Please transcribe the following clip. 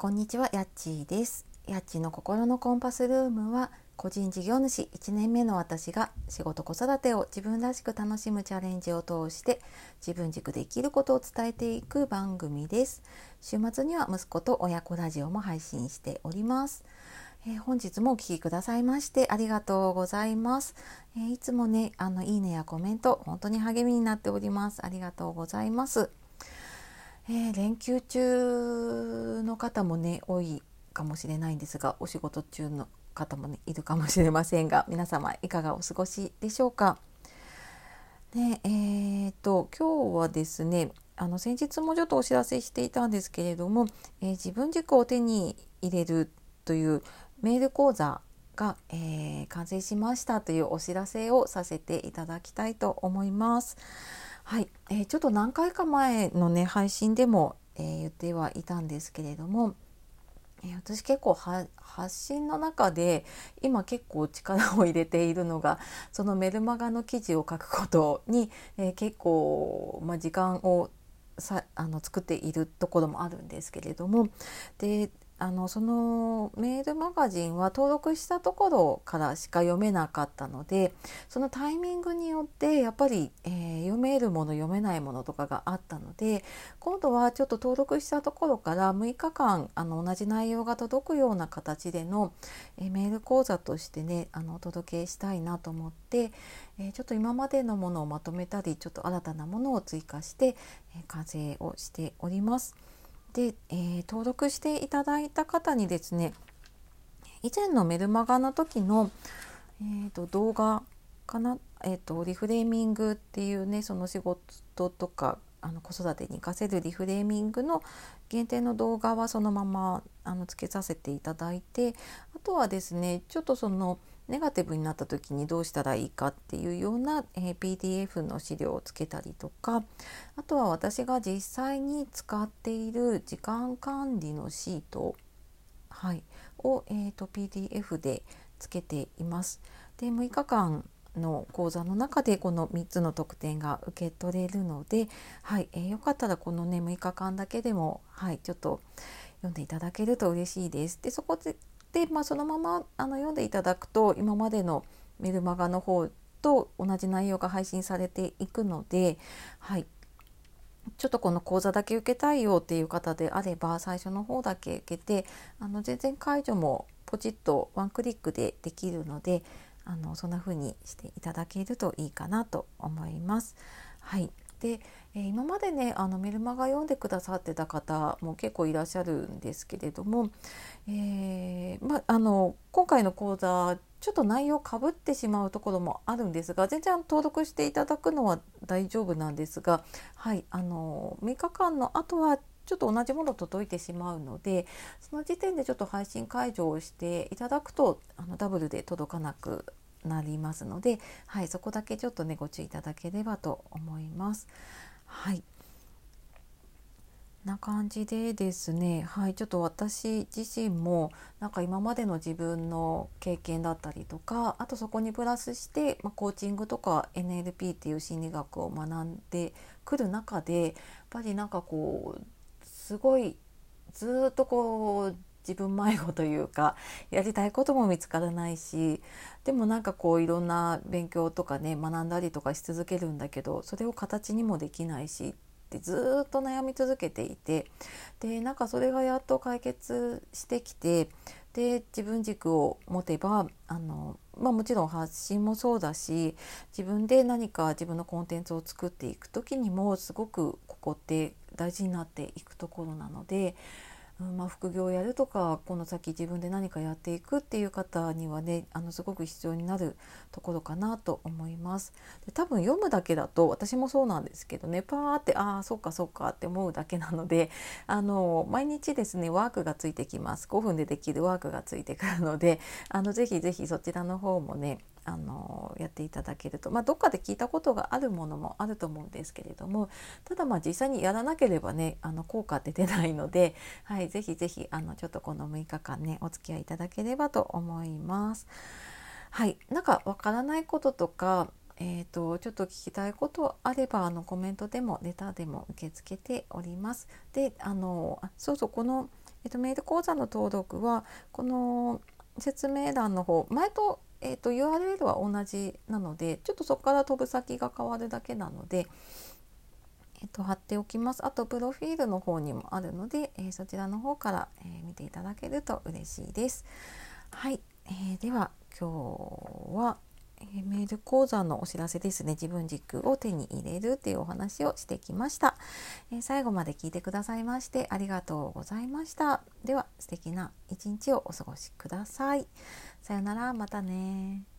こんにちは、やっちーです。やっちの心のコンパスルームは、個人事業主1年目の私が仕事子育てを自分らしく楽しむチャレンジを通して自分軸で生きることを伝えていく番組です。週末には息子と親子ラジオも配信しております。えー本日もお聴きくださいましてありがとうございます。えーいつもね、あのいいねやコメント本当に励みになっております。ありがとうございます。えー連休中の方もね多いかもしれないんですがお仕事中の方もねいるかもしれませんが 皆様いかがお過ごしでしょうか？ねえー、と今日はですねあの先日もちょっとお知らせしていたんですけれども、えー自分軸を手に入れるというメール講座が、えー完成しましたというお知らせをさせていただきたいと思います。はい、えーちょっと何回か前のね配信でも、えー言ってはいたんですけれども、えー私結構は発信の中で今結構力を入れているのがそのメルマガの記事を書くことに、え結構、まあ、時間をさあの作っているところもあるんですけれどもであのそのメールマガジンは登録したところからしか読めなかったのでそのタイミングによってやっぱり、えー読めるもの読めないものとかがあったので今度はちょっと登録したところから6日間あの同じ内容が届くような形での、えーメール講座としてねあのお届けしたいなと思って、えーちょっと今までのものをまとめたりちょっと新たなものを追加して、えー完成をしております。で、えー登録していただいた方にですね以前のメルマガの時の、えー、と動画かな、えー、とリフレーミングっていうねその仕事とかあの子育てに活かせるリフレーミングの限定の動画はそのままあのつけさせていただいてあとはですねちょっとそのネガティブになった時にどうしたらいいかっていうような、え PDF の資料をつけたりとかあとは私が実際に使っている時間管理のシート、はい、を、えー、と PDF でつけています。で6日間の講座の中でこの3つの特典が受け取れるので、はいえーよかったらこのね6日間だけでも、はい、ちょっと読んでいただけると嬉しいです。でそこでで、まあ、そのままあの読んでいただくと今までのメルマガの方と同じ内容が配信されていくので、はい、ちょっとこの講座だけ受けたいよっていう方であれば最初の方だけ受けてあの全然解除もポチッとワンクリックでできるのであのそんな風にしていただけるといいかなと思います。はいで、えー今までねあのメルマガ読んでくださってた方も結構いらっしゃるんですけれども、えーまあの今回の講座ちょっと内容かぶってしまうところもあるんですが全然登録していただくのは大丈夫なんですが、はい、あの6日間の後はちょっと同じもの届いてしまうのでその時点でちょっと配信解除をしていただくとあのダブルで届かなくなりますので、はい、そこだけちょっとねご注意いただければと思います。はい。な感じでですね、はい、ちょっと私自身もなんか今までの自分の経験だったりとかあとそこにプラスして、まあ、コーチングとか NLP っていう心理学を学んでくる中でやっぱりなんかこうすごいずっとこう自分迷子というかやりたいことも見つからないしでもなんかこういろんな勉強とかね学んだりとかし続けるんだけどそれを形にもできないしってずっと悩み続けていてでなんかそれがやっと解決してきてで自分軸を持てばあの、まあ、もちろん発信もそうだし自分で何か自分のコンテンツを作っていく時にもすごくここって大事になっていくところなので。うんまあ、副業をやるとかこの先自分で何かやっていくっていう方にはねあのすごく必要になるところかなと思います。で多分読むだけだと私もそうなんですけどねパーってああそうかそうかって思うだけなので あの毎日ですねワークがついてきます5分でできるワークがついてくるのであのぜひぜひそちらの方もねあのやっていただけると、まあ、どっかで聞いたことがあるものもあると思うんですけれどもただまあ実際にやらなければねあの効果って出ないので、はい、ぜひぜひあのちょっとこの6日間ねお付き合いいただければと思います。はい、なんかわからないこととかえー、とちょっと聞きたいことあればあのコメントでもレターでも受け付けております。であのそうそうこのえっと、メール講座の登録はこの説明欄の方前と,、えーと URL は同じなのでちょっとそこから飛ぶ先が変わるだけなので、えっと、貼っておきますあとプロフィールの方にもあるので、えー、そちらの方から、えー、見ていただけると嬉しいです。はい、えー、では今日はえメール講座のお知らせですね。自分軸を手に入れるっていうお話をしてきました、え最後まで聞いてくださいましてありがとうございました。では素敵な一日をお過ごしください。さよなら。またね